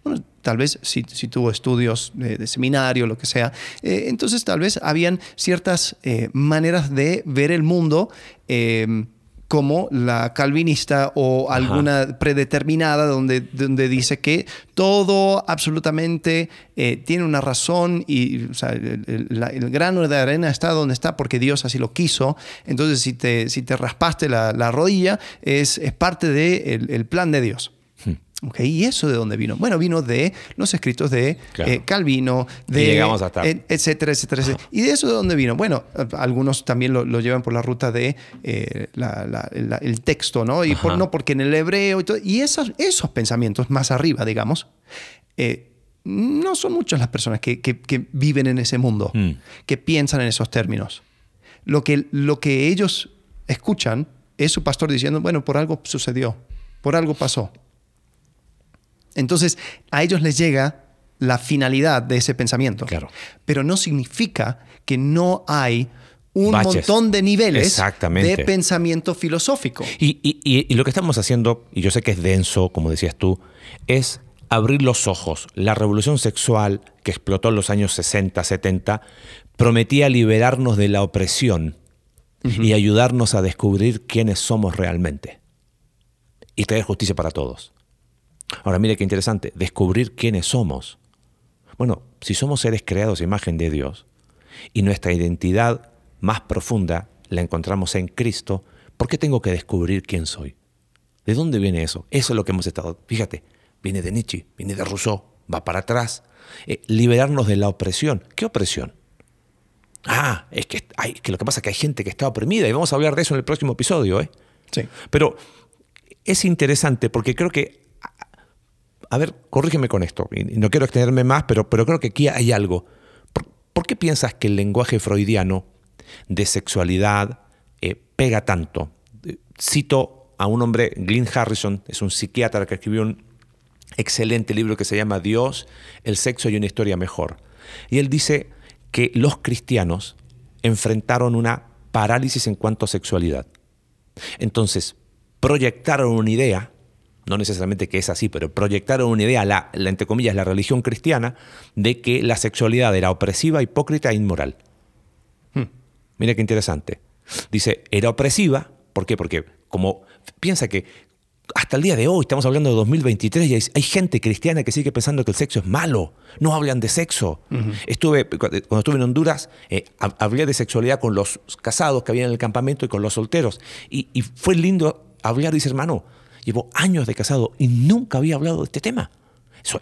Bueno, tal vez si, tuvo estudios de, seminario, lo que sea, eh, entonces tal vez habían ciertas eh, maneras de ver el mundo eh, como la calvinista o alguna predeterminada donde, donde dice que todo absolutamente eh, tiene una razón y el, grano de arena está donde está porque Dios así lo quiso. Entonces si te, si te raspaste la, rodilla es, es parte del el plan de Dios. ¿Y eso de dónde vino? Bueno, vino de los escritos de eh, Calvino, de, etcétera, etcétera, ¿Y de eso de dónde vino? Bueno, algunos también lo, llevan por la ruta de eh, el texto, ¿no? Y por, no porque en el hebreo y todo. Y esos, esos pensamientos más arriba, digamos, eh, no son muchas las personas que, viven en ese mundo, mm. que piensan en esos términos. Lo que, lo que ellos escuchan es su pastor diciendo, bueno, por algo sucedió, por algo pasó. Entonces, a ellos les llega la finalidad de ese pensamiento. Claro. Pero no significa que no hay un montón de niveles de pensamiento filosófico. Y, lo que estamos haciendo, y yo sé que es denso, como decías tú, es abrir los ojos. La revolución sexual que explotó en los años 60, 70, prometía liberarnos de la opresión y ayudarnos a descubrir quiénes somos realmente. Y traer justicia para todos. Ahora mire qué interesante, descubrir quiénes somos. Bueno, si somos seres creados a imagen de Dios y nuestra identidad más profunda la encontramos en Cristo, ¿por qué tengo que descubrir quién soy? ¿De dónde viene eso? Eso es lo que hemos estado. Fíjate, viene de Nietzsche, viene de Rousseau, va para atrás. Eh, liberarnos de la opresión. ¿Qué opresión? Ah, es que, hay, que lo que pasa es que hay gente que está oprimida y vamos a hablar de eso en el próximo episodio. ¿eh? Sí. Pero es interesante porque creo que a ver, corrígeme con esto, y no quiero extenderme más, pero, pero creo que aquí hay algo. ¿Por, qué piensas que el lenguaje freudiano de sexualidad eh, pega tanto? Cito a un hombre, Glyn Harrison, es un psiquiatra que escribió un excelente libro que se llama Dios, el sexo y una historia mejor. Y él dice que los cristianos enfrentaron una parálisis en cuanto a sexualidad. Entonces, proyectaron una idea no necesariamente que es así, pero proyectaron una idea, la, entre comillas, la religión cristiana, de que la sexualidad era opresiva, hipócrita e inmoral. Hmm. Mira qué interesante. Dice, era opresiva, ¿por qué? Porque como piensa que hasta el día de hoy, estamos hablando de 2023, y hay, gente cristiana que sigue pensando que el sexo es malo, no hablan de sexo. estuve, cuando estuve en Honduras, eh, hablé de sexualidad con los casados que había en el campamento y con los solteros, y, y fue lindo hablar, dice hermano, Llevo años de casado y nunca había hablado de este tema.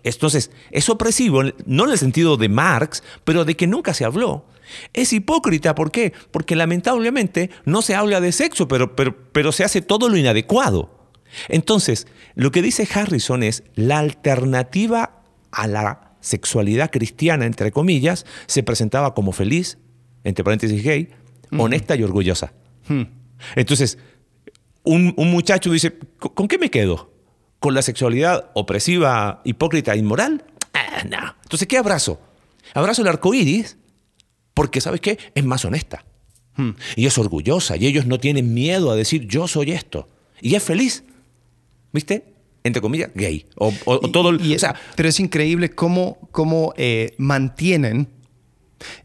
Entonces, es opresivo, no en el sentido de Marx, pero de que nunca se habló. Es hipócrita, ¿por qué? Porque lamentablemente no se habla de sexo, pero, pero, pero se hace todo lo inadecuado. Entonces, lo que dice Harrison es la alternativa a la sexualidad cristiana, entre comillas, se presentaba como feliz, entre paréntesis gay, honesta y orgullosa. Hmm. Entonces, un, muchacho dice, ¿con qué me quedo? ¿Con la sexualidad opresiva, hipócrita, inmoral? Ah, no. Entonces, ¿qué abrazo? Abrazo el arco iris porque, ¿sabes qué? Es más honesta. Hmm. Y es orgullosa. Y ellos no tienen miedo a decir, yo soy esto. Y es feliz. ¿Viste? entre comillas, gay. O, o- o todo. el- Y- y- o sea, pero es increíble cómo, cómo eh, mantienen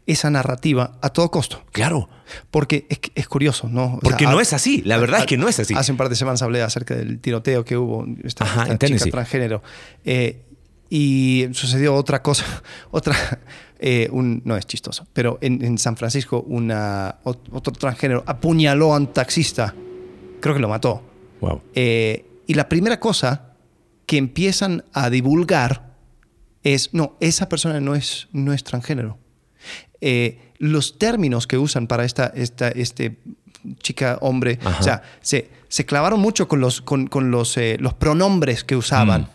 esa narrativa a todo costo. claro. Porque es, es curioso, ¿no? O Porque sea, no a- es así. La verdad a- es que no es así. Hace un par de semanas hablé acerca del tiroteo que hubo esta, Ajá, esta chica transgénero. Eh, y sucedió otra cosa, otra, eh, un- no es chistoso, pero en, en San Francisco una, ot- otro transgénero apuñaló a un taxista, creo que lo mató. Wow. Eh, y la primera cosa que empiezan a divulgar es, no, esa persona no es, no es transgénero. Eh, los términos que usan para esta, esta este chica, hombre, Ajá. o sea, se, se clavaron mucho con los, con, con los, eh, los pronombres que usaban. Mm.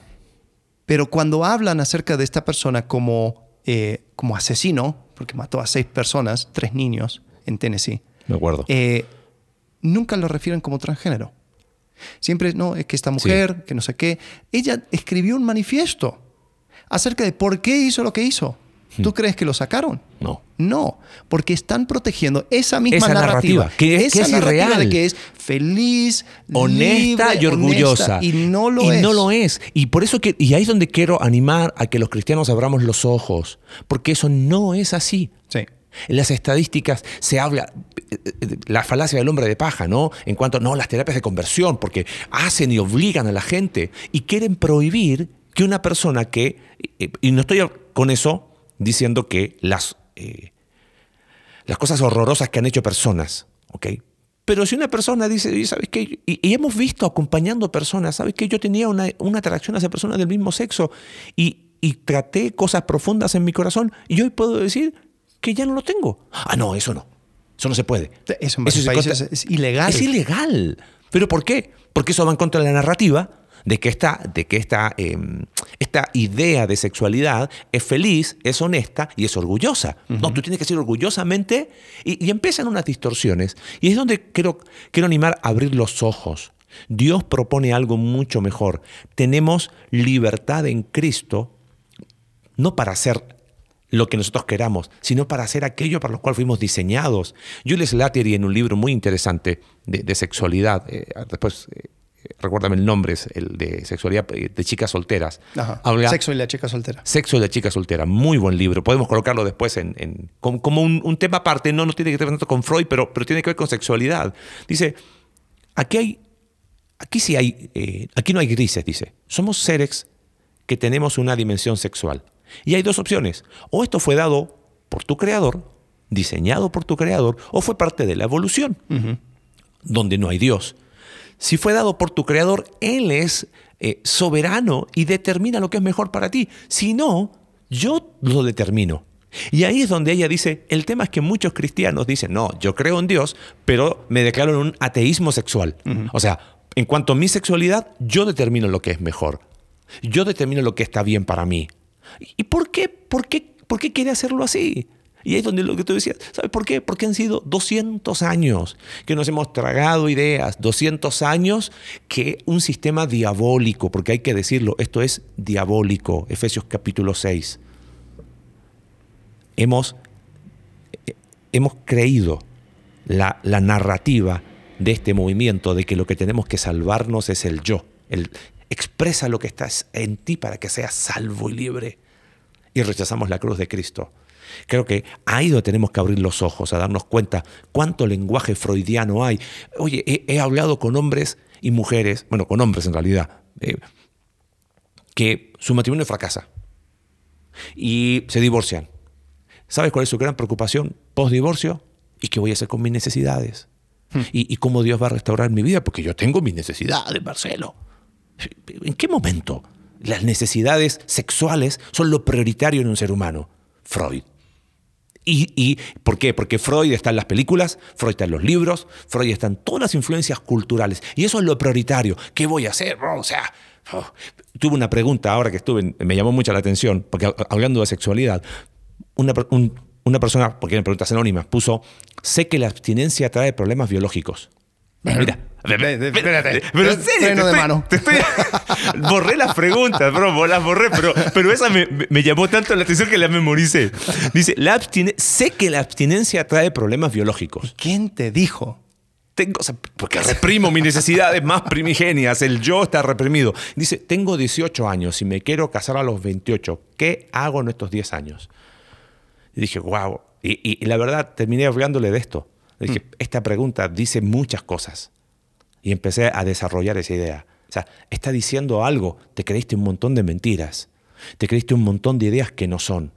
Pero cuando hablan acerca de esta persona como, eh, como asesino, porque mató a seis personas, tres niños en Tennessee, Me acuerdo. eh, nunca lo refieren como transgénero. Siempre, no, es que esta mujer, que no sé qué. Ella escribió un manifiesto acerca de por qué hizo lo que hizo. ¿Tú crees que lo sacaron? no. No, porque están protegiendo esa misma Esa narrativa. narrativa, que es- esa que es narrativa irreal. de que es feliz, honesta libre, y orgullosa. honesta, y no lo y es. no lo es. Y por eso que, y ahí es donde quiero animar a que los cristianos abramos los ojos, porque eso no es así. Sí. En las estadísticas se habla eh, eh, la falacia del hombre de paja, ¿no? En cuanto no las terapias de conversión, porque hacen y obligan a la gente y quieren prohibir que una persona que eh, y no estoy con eso diciendo que las eh, las cosas horrorosas que han hecho personas, ¿ok? Pero si una persona dice, "Oye, ¿sabes qué? Y, y hemos visto acompañando personas, ¿sabes qué? Yo tenía una, una atracción hacia personas del mismo sexo y, y traté cosas profundas en mi corazón y hoy puedo decir que ya no lo tengo. Ah, no, eso no. Eso no se puede. Eso en se contra- es ilegal. Es ilegal. ¿Pero por qué? Porque eso va en contra de la narrativa de que esta, de que esta, eh, esta idea de sexualidad es feliz, es honesta y es orgullosa. No, tú tienes que ser orgullosamente y, y empiezan unas distorsiones. Y es donde quiero, quiero animar a abrir los ojos. Dios propone algo mucho mejor. Tenemos libertad en Cristo no para hacer lo que nosotros queramos, sino para hacer aquello para lo cual fuimos diseñados. Julius Slattery en un libro muy interesante de, de sexualidad, eh, después eh, recuérdame el nombre, es el de sexualidad eh, de chicas solteras. Ajá. Habla- Sexo y la chica soltera. Sexo de chica soltera, muy buen libro. Podemos colocarlo después en, en- como, como un, un tema aparte, no, no tiene que ver tanto con Freud, pero, pero tiene que ver con sexualidad. Dice, aquí hay, aquí sí hay, eh, aquí no hay grises, dice. Somos seres que tenemos una dimensión sexual. Y hay dos opciones. O esto fue dado por tu creador, diseñado por tu creador, o fue parte de la evolución, donde no hay Dios. Si fue dado por tu creador, Él es eh, soberano y determina lo que es mejor para ti. Si no, yo lo determino. Y ahí es donde ella dice, el tema es que muchos cristianos dicen, no, yo creo en Dios, pero me declaro en un ateísmo sexual. O sea, en cuanto a mi sexualidad, yo determino lo que es mejor. Yo determino lo que está bien para mí. ¿Y por qué? ¿Por qué, por qué quiere hacerlo así? Y ahí es donde lo que tú decías, ¿sabes por qué? Porque han sido 200 años que nos hemos tragado ideas, 200 años que un sistema diabólico, porque hay que decirlo, esto es diabólico, Efesios capítulo 6. Hemos, hemos creído la, la narrativa de este movimiento de que lo que tenemos que salvarnos es el yo. El, expresa lo que está en ti para que seas salvo y libre. Y rechazamos la cruz de Cristo. Creo que ahí donde tenemos que abrir los ojos, a darnos cuenta cuánto lenguaje freudiano hay. Oye, he, he hablado con hombres y mujeres, bueno, con hombres en realidad, eh, que su matrimonio fracasa y se divorcian. ¿Sabes cuál es su gran preocupación post-divorcio? ¿Y qué voy a hacer con mis necesidades? ¿Y, ¿Y cómo Dios va a restaurar mi vida? Porque yo tengo mis necesidades, Marcelo. ¿En qué momento las necesidades sexuales son lo prioritario en un ser humano? Freud. ¿Y, por qué? Porque Freud está en las películas, Freud está en los libros, Freud está en todas las influencias culturales. Y eso es lo prioritario. ¿Qué voy a hacer? O sea, oh. tuve una pregunta ahora que estuve, me llamó mucho la atención, porque hablando de sexualidad, una, un, una persona, porque eran preguntas anónimas, puso, sé que la abstinencia trae problemas biológicos. Mira, Espérate. pero en serio, Freno te de estoy- mano. te estoy- borré las preguntas, bro, las borré, pero, pero esa me, me llamó tanto la atención que la memoricé. Dice, la abstine- sé que la abstinencia trae problemas biológicos. ¿Quién te dijo tengo, o sea, porque reprimo mis necesidades más primigenias, el yo está reprimido. Dice, tengo 18 años y me quiero casar a los 28, ¿qué hago en estos 10 años? Y dije, wow, y, y la verdad terminé hablándole de esto. Dije, esta pregunta dice muchas cosas. Y empecé a desarrollar esa idea. O sea, está diciendo algo, te creíste un montón de mentiras, te creíste un montón de ideas que no son.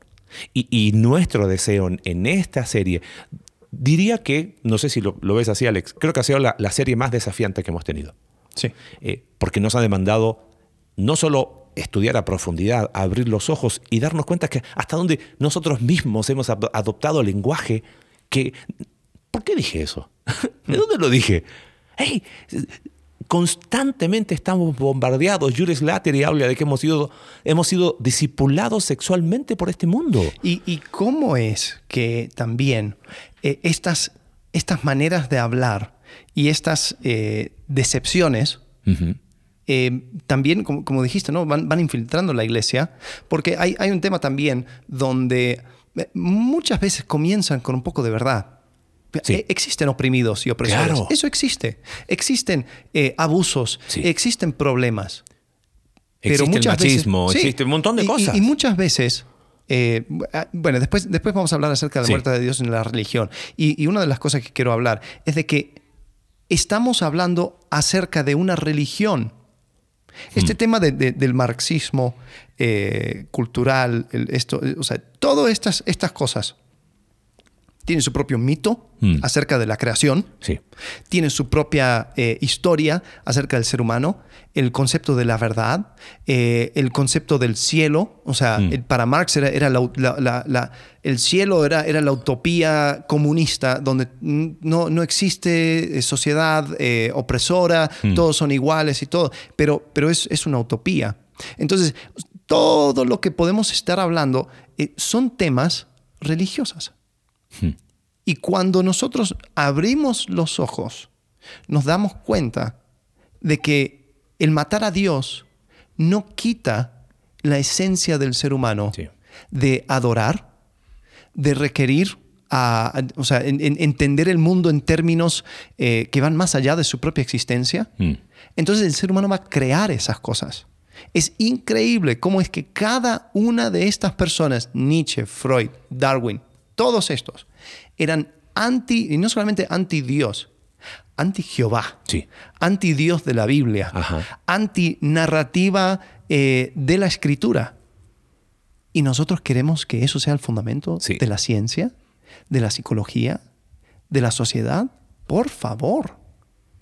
Y, y nuestro deseo en esta serie, diría que, no sé si lo, lo ves así, Alex, creo que ha sido la, la, serie más desafiante que hemos tenido. Sí. Eh, porque nos ha demandado no solo estudiar a profundidad, abrir los ojos y darnos cuenta que hasta donde nosotros mismos hemos adoptado lenguaje que... ¿Por qué dije eso? ¿De dónde lo dije? Hey, constantemente estamos bombardeados. Jules Slattery habla de que hemos sido, hemos sido discipulados sexualmente por este mundo. ¿Y, y cómo es que también eh, estas, estas maneras de hablar y estas eh, decepciones uh -huh. eh, también, como, como, dijiste, ¿no? van, van infiltrando la iglesia? Porque hay, hay un tema también donde muchas veces comienzan con un poco de verdad. Sí. Eh, existen oprimidos y opresores. Claro. Eso existe. Existen eh, abusos, sí. existen problemas. Existe pero muchas el machismo, veces, existe sí, un montón de cosas. Y, y muchas veces, eh, bueno, después, después vamos a hablar acerca de la muerte de Dios en la religión. Y, y, una de las cosas que quiero hablar es de que estamos hablando acerca de una religión. Este mm. tema de, de, del marxismo eh, cultural, el, esto, o sea, todas estas, estas cosas tiene su propio mito mm. acerca de la creación, sí. tiene su propia eh, historia acerca del ser humano, el concepto de la verdad, eh, el concepto del cielo, o sea, mm. el, para Marx era, era la, la, la, el cielo era, era, la utopía comunista donde no, no existe eh, sociedad eh, opresora, mm. todos son iguales y todo, pero, pero es, es una utopía. Entonces, todo lo que podemos estar hablando son temas religiosos. Hmm. Y cuando nosotros abrimos los ojos, nos damos cuenta de que el matar a Dios no quita la esencia del ser humano sí. de adorar, de requerir, a, a, o sea, en, en entender el mundo en términos eh, que van más allá de su propia existencia. Hmm. Entonces el ser humano va a crear esas cosas. Es increíble cómo es que cada una de estas personas, Nietzsche, Freud, Darwin, todos estos eran anti, y no solamente anti Dios, anti Jehová, sí. anti Dios de la Biblia, Ajá. anti narrativa eh, de la escritura. Y nosotros queremos que eso sea el fundamento sí. de la ciencia, de la psicología, de la sociedad. Por favor,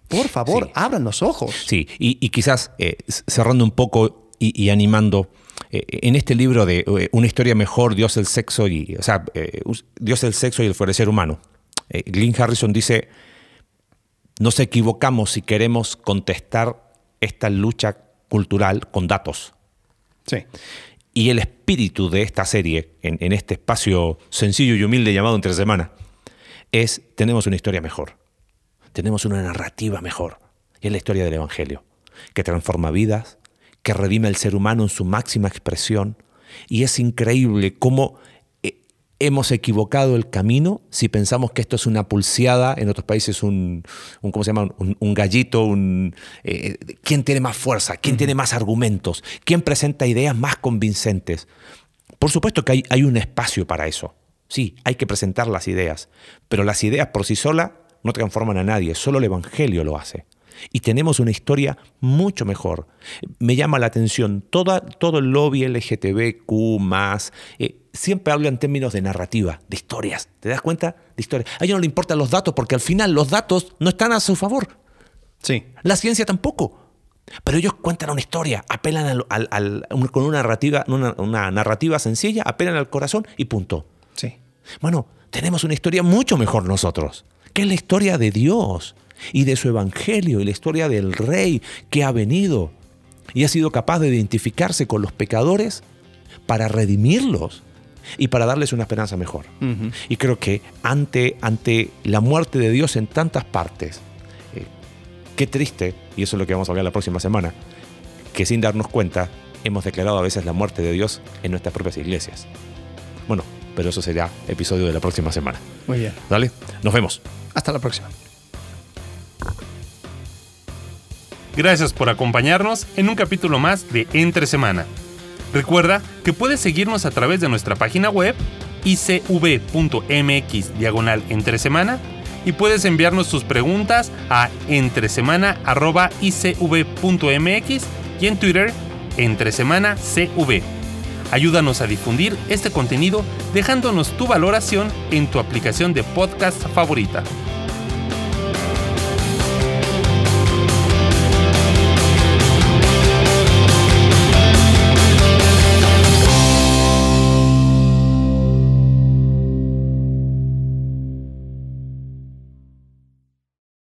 por favor, sí. abran los ojos. Sí, y, y quizás eh, cerrando un poco y, y animando eh, en este libro de eh, Una historia mejor, Dios, el sexo y, o sea, eh, Dios, el sexo y el florecer humano, Glyn Harrison dice, nos equivocamos si queremos contestar esta lucha cultural con datos. Sí. Y el espíritu de esta serie, en, en este espacio sencillo y humilde llamado Entre Semana, es, tenemos una historia mejor, tenemos una narrativa mejor, y es la historia del Evangelio, que transforma vidas, que redime al ser humano en su máxima expresión. Y es increíble cómo eh, hemos equivocado el camino si pensamos que esto es una pulseada, en otros países un, un ¿cómo se llama? Un, un gallito, un, eh, ¿quién tiene más fuerza? ¿Quién uh -huh. tiene más argumentos? ¿Quién presenta ideas más convincentes? Por supuesto que hay, hay un espacio para eso. Sí, hay que presentar las ideas, pero las ideas por sí solas no transforman a nadie, solo el Evangelio lo hace y tenemos una historia mucho mejor. Me llama la atención, toda, todo el lobby LGTBQ más, eh, siempre habla en términos de narrativa, de historias. ¿Te das cuenta? De historias. A ellos no le importan los datos porque al final los datos no están a su favor. Sí. La ciencia tampoco. Pero ellos cuentan una historia, apelan al, al, al, con una narrativa, una, una narrativa sencilla, apelan al corazón y punto. Sí. Bueno, tenemos una historia mucho mejor nosotros, que es la historia de Dios y de su evangelio y la historia del rey que ha venido y ha sido capaz de identificarse con los pecadores para redimirlos y para darles una esperanza mejor. Uh -huh. Y creo que ante, ante la muerte de Dios en tantas partes, eh, qué triste, y eso es lo que vamos a hablar la próxima semana, que sin darnos cuenta hemos declarado a veces la muerte de Dios en nuestras propias iglesias. Bueno, pero eso será episodio de la próxima semana. Muy bien. Dale, nos vemos. Hasta la próxima. Gracias por acompañarnos en un capítulo más de Entre Semana. Recuerda que puedes seguirnos a través de nuestra página web icv.mx diagonal entre semana y puedes enviarnos tus preguntas a entresemana.icv.mx y en Twitter entresemanacv. Ayúdanos a difundir este contenido dejándonos tu valoración en tu aplicación de podcast favorita.